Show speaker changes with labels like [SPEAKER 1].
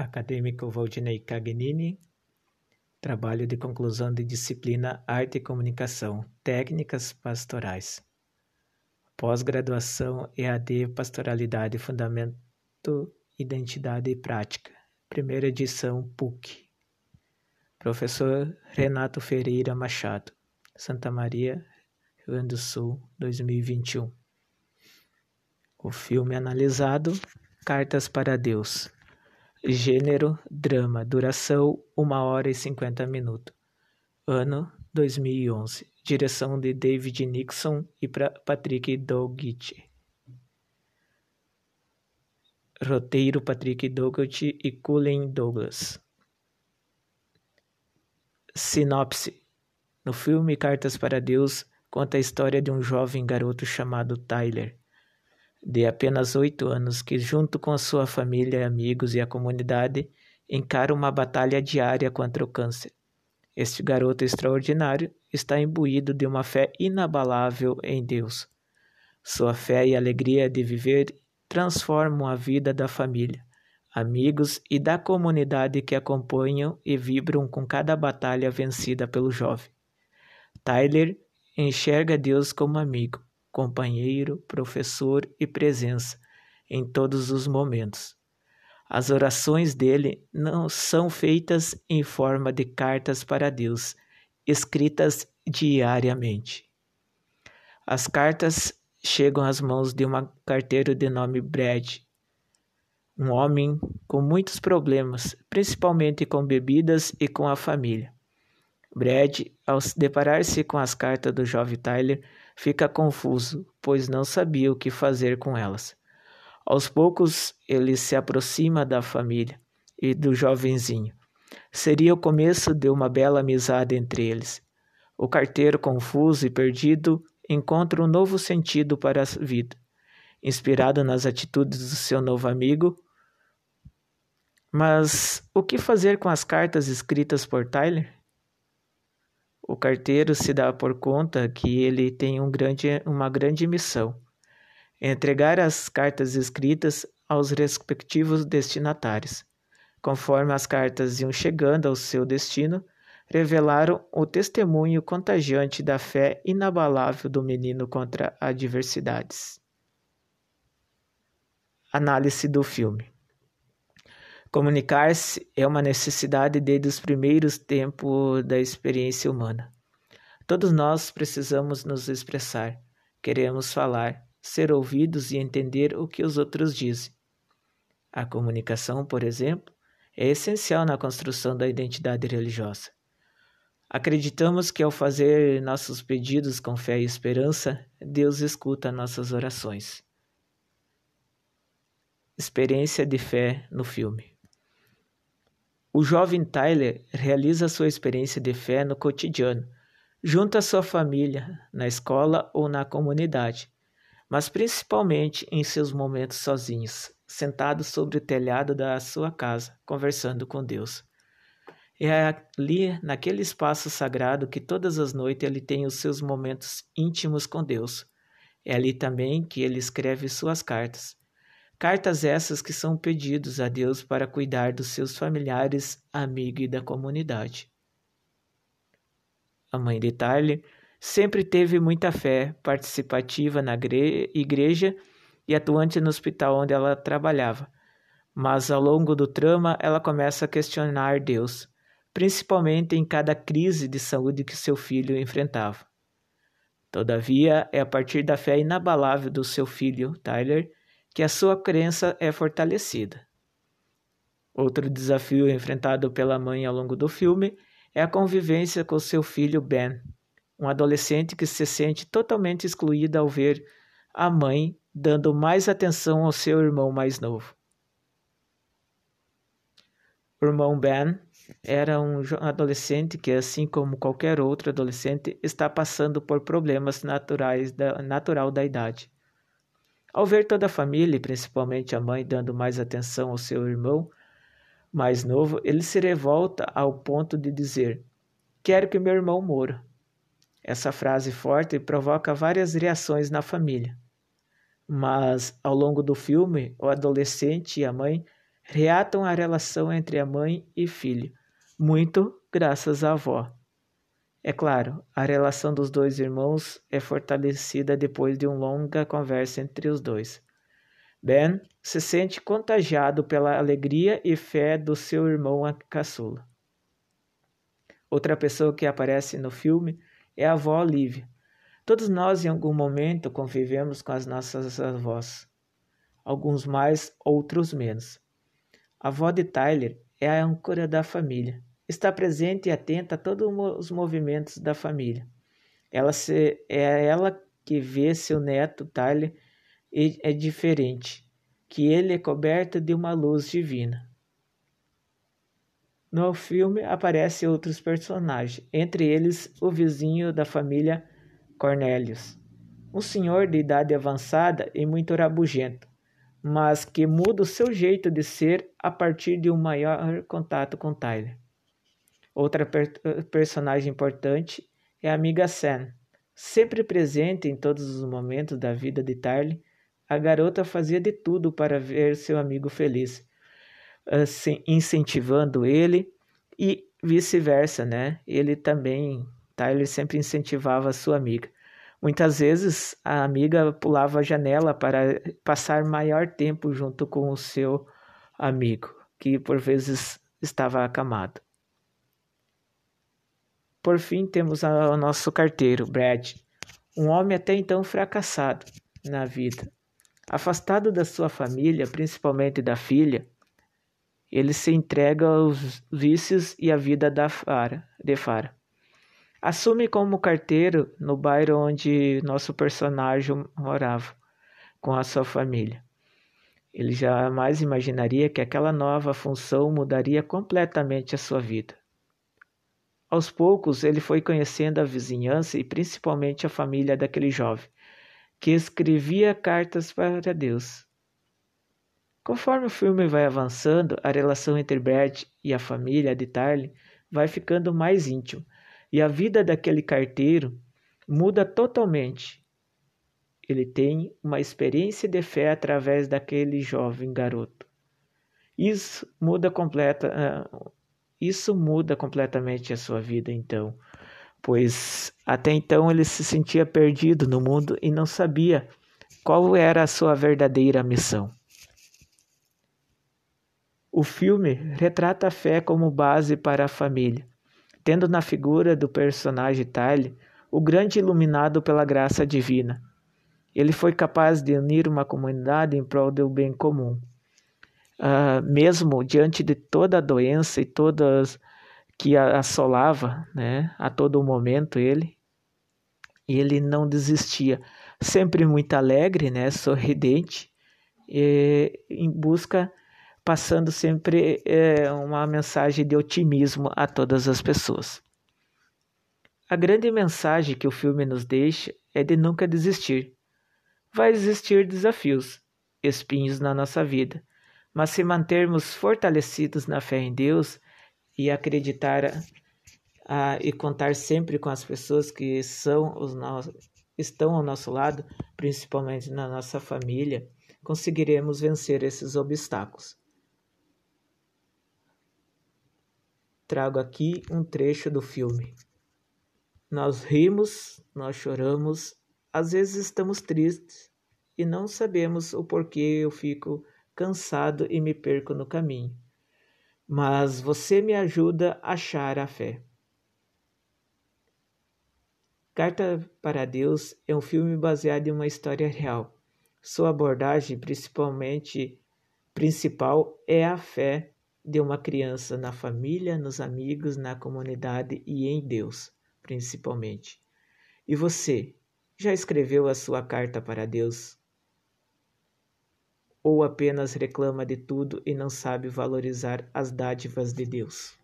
[SPEAKER 1] Acadêmico Valdinei Cagnini, trabalho de conclusão de disciplina Arte e Comunicação, Técnicas Pastorais. Pós-graduação EAD Pastoralidade, Fundamento, Identidade e Prática. Primeira edição PUC. Professor Renato Ferreira Machado, Santa Maria, Rio Grande do Sul, 2021. O filme analisado Cartas para Deus. Gênero drama. Duração 1 hora e 50 minutos. Ano 2011. Direção de David Nixon e Patrick Dougherty. Roteiro Patrick Dougherty e Cullen Douglas. Sinopse: No filme Cartas para Deus, conta a história de um jovem garoto chamado Tyler, de apenas oito anos, que, junto com sua família, amigos e a comunidade, encara uma batalha diária contra o câncer. Este garoto extraordinário está imbuído de uma fé inabalável em Deus. Sua fé e alegria de viver transformam a vida da família, amigos e da comunidade que acompanham e vibram com cada batalha vencida pelo jovem. Tyler enxerga Deus como amigo, companheiro, professor e presença em todos os momentos. As orações dele não são feitas em forma de cartas para Deus, escritas diariamente. As cartas chegam às mãos de um carteiro de nome Brad, um homem com muitos problemas, principalmente com bebidas e com a família. Brad, ao se deparar-se com as cartas do jovem Tyler, fica confuso, pois não sabia o que fazer com elas. Aos poucos, ele se aproxima da família e do jovenzinho. Seria o começo de uma bela amizade entre eles. O carteiro, confuso e perdido, encontra um novo sentido para a vida. Inspirado nas atitudes do seu novo amigo, mas o que fazer com as cartas escritas por Tyler? O carteiro se dá por conta que ele tem um grande, uma grande missão: entregar as cartas escritas aos respectivos destinatários. Conforme as cartas iam chegando ao seu destino, revelaram o testemunho contagiante da fé inabalável do menino contra adversidades. Análise do filme. Comunicar-se é uma necessidade desde os primeiros tempos da experiência humana. Todos nós precisamos nos expressar, queremos falar, ser ouvidos e entender o que os outros dizem. A comunicação, por exemplo, é essencial na construção da identidade religiosa. Acreditamos que ao fazer nossos pedidos com fé e esperança, Deus escuta nossas orações. Experiência de fé no filme. O jovem Tyler realiza sua experiência de fé no cotidiano, junto à sua família, na escola ou na comunidade, mas principalmente em seus momentos sozinhos, sentado sobre o telhado da sua casa, conversando com Deus. É ali, naquele espaço sagrado, que todas as noites ele tem os seus momentos íntimos com Deus. É ali também que ele escreve suas cartas, Cartas essas que são pedidos a Deus para cuidar dos seus familiares, amigos e da comunidade. A mãe de Tyler sempre teve muita fé, participativa na igreja e atuante no hospital onde ela trabalhava. Mas ao longo do trama, ela começa a questionar Deus, principalmente em cada crise de saúde que seu filho enfrentava. Todavia, é a partir da fé inabalável do seu filho, Tyler, que a sua crença é fortalecida. Outro desafio enfrentado pela mãe ao longo do filme é a convivência com seu filho Ben, um adolescente que se sente totalmente excluído ao ver a mãe dando mais atenção ao seu irmão mais novo. O irmão Ben era um adolescente que, assim como qualquer outro adolescente, está passando por problemas naturais da, natural da idade. Ao ver toda a família, e principalmente a mãe, dando mais atenção ao seu irmão mais novo, ele se revolta ao ponto de dizer: Quero que meu irmão morra. Essa frase forte provoca várias reações na família. Mas, ao longo do filme, o adolescente e a mãe reatam a relação entre a mãe e filho, muito graças à avó. É claro, a relação dos dois irmãos é fortalecida depois de uma longa conversa entre os dois. Ben se sente contagiado pela alegria e fé do seu irmão caçula. Outra pessoa que aparece no filme é a avó Olivia. Todos nós, em algum momento, convivemos com as nossas avós. Alguns mais, outros menos. A avó de Tyler é a âncora da família. Está presente e atenta a todos os movimentos da família. Ela se, é ela que vê seu neto, Tyler, e é diferente, que ele é coberto de uma luz divina. No filme aparecem outros personagens, entre eles o vizinho da família Cornelius, um senhor de idade avançada e muito rabugento, mas que muda o seu jeito de ser a partir de um maior contato com Tyler. Outra per personagem importante é a amiga Sam, sempre presente em todos os momentos da vida de Tyler. A garota fazia de tudo para ver seu amigo feliz assim, incentivando ele e vice-versa, né? Ele também, Tyler sempre incentivava sua amiga. Muitas vezes a amiga pulava a janela para passar maior tempo junto com o seu amigo, que por vezes estava acamado. Por fim, temos o nosso carteiro, Brad, um homem até então fracassado na vida. Afastado da sua família, principalmente da filha, ele se entrega aos vícios e à vida da Fara, de Fara. Assume como carteiro no bairro onde nosso personagem morava, com a sua família. Ele jamais imaginaria que aquela nova função mudaria completamente a sua vida. Aos poucos, ele foi conhecendo a vizinhança e principalmente a família daquele jovem, que escrevia cartas para Deus Conforme o filme vai avançando, a relação entre Brett e a família de Tarly vai ficando mais íntima e a vida daquele carteiro muda totalmente. Ele tem uma experiência de fé através daquele jovem garoto. Isso muda completa, uh, isso muda completamente a sua vida então, pois até então ele se sentia perdido no mundo e não sabia qual era a sua verdadeira missão. O filme retrata a fé como base para a família, tendo na figura do personagem Tyler o grande iluminado pela graça divina. Ele foi capaz de unir uma comunidade em prol do bem comum. Uh, mesmo diante de toda a doença e todas que assolava, né, a todo momento ele, ele não desistia, sempre muito alegre, né, sorridente, e, em busca passando sempre é, uma mensagem de otimismo a todas as pessoas. A grande mensagem que o filme nos deixa é de nunca desistir. Vai existir desafios, espinhos na nossa vida, mas se mantermos fortalecidos na fé em Deus e acreditar e contar sempre com as pessoas que são os nossos, estão ao nosso lado, principalmente na nossa família, conseguiremos vencer esses obstáculos. trago aqui um trecho do filme. Nós rimos, nós choramos, às vezes estamos tristes e não sabemos o porquê eu fico cansado e me perco no caminho. Mas você me ajuda a achar a fé. Carta para Deus é um filme baseado em uma história real. Sua abordagem, principalmente principal, é a fé de uma criança na família, nos amigos, na comunidade e em Deus, principalmente. E você, já escreveu a sua carta para Deus? Ou apenas reclama de tudo e não sabe valorizar as dádivas de Deus?